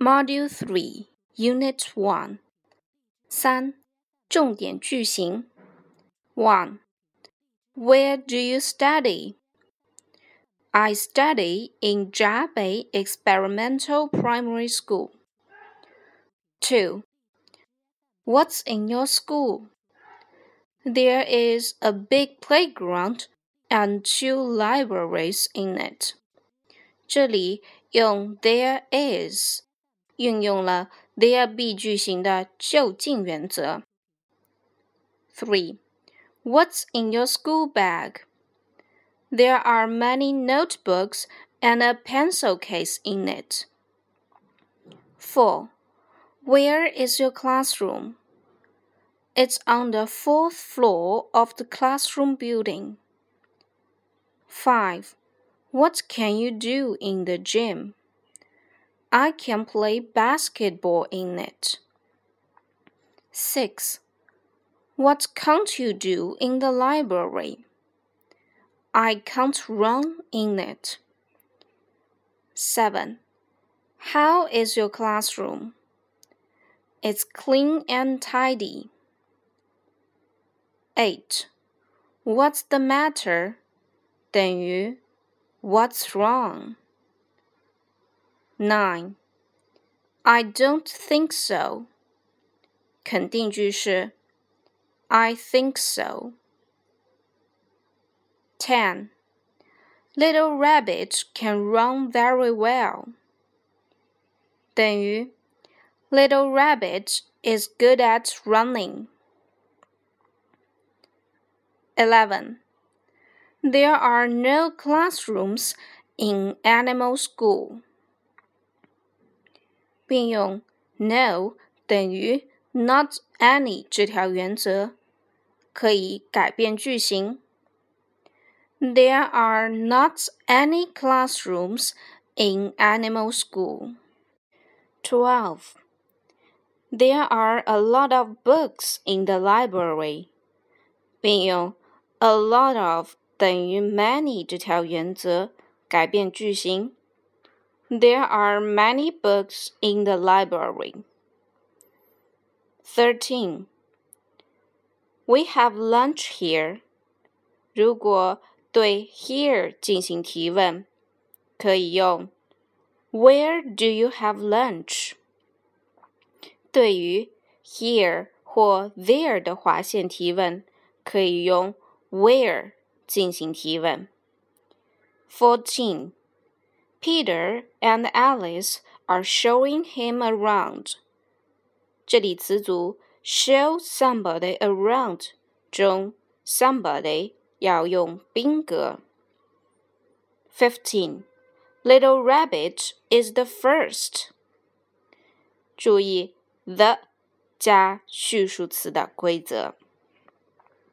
Module Three, Unit One，三，重点句型。One, Where do you study? I study in Jiabei Experimental Primary School. Two, What's in your school? There is a big playground and two libraries in it. 这里用 there is 运用了 there be 句型的就近原则。Three, What's in your school bag? There are many notebooks and a pencil case in it. Four, Where is your classroom? It's on the fourth floor of the classroom building. 5. What can you do in the gym? I can play basketball in it. 6. What can't you do in the library? I can't run in it. 7. How is your classroom? It's clean and tidy. 8. What's the matter? 等于 What's wrong? 9. I don't think so. 肯定句是 I think so. 10. Little rabbit can run very well. 等于 Little rabbit is good at running. 11. There are no classrooms in animal school. 并用 no 等于 not any 这条原则，可以改变句型。There are not any classrooms in animal school. 12. There are a lot of books in the library. 并用 a lot of 等于 many 这条原则改变句型。 There are many books in the library. 13. We have lunch here. 如果对 here 进行提问，可以用 Where do you have lunch？对于 here 或 there 的划线提问，可以用 where 进行提问。Fourteen. Peter and Alice are showing him around. 这里词组 show somebody around 中 somebody 要用宾格。Fifteen. Little Rabbit is the first. 注意 the 加叙述词的规则。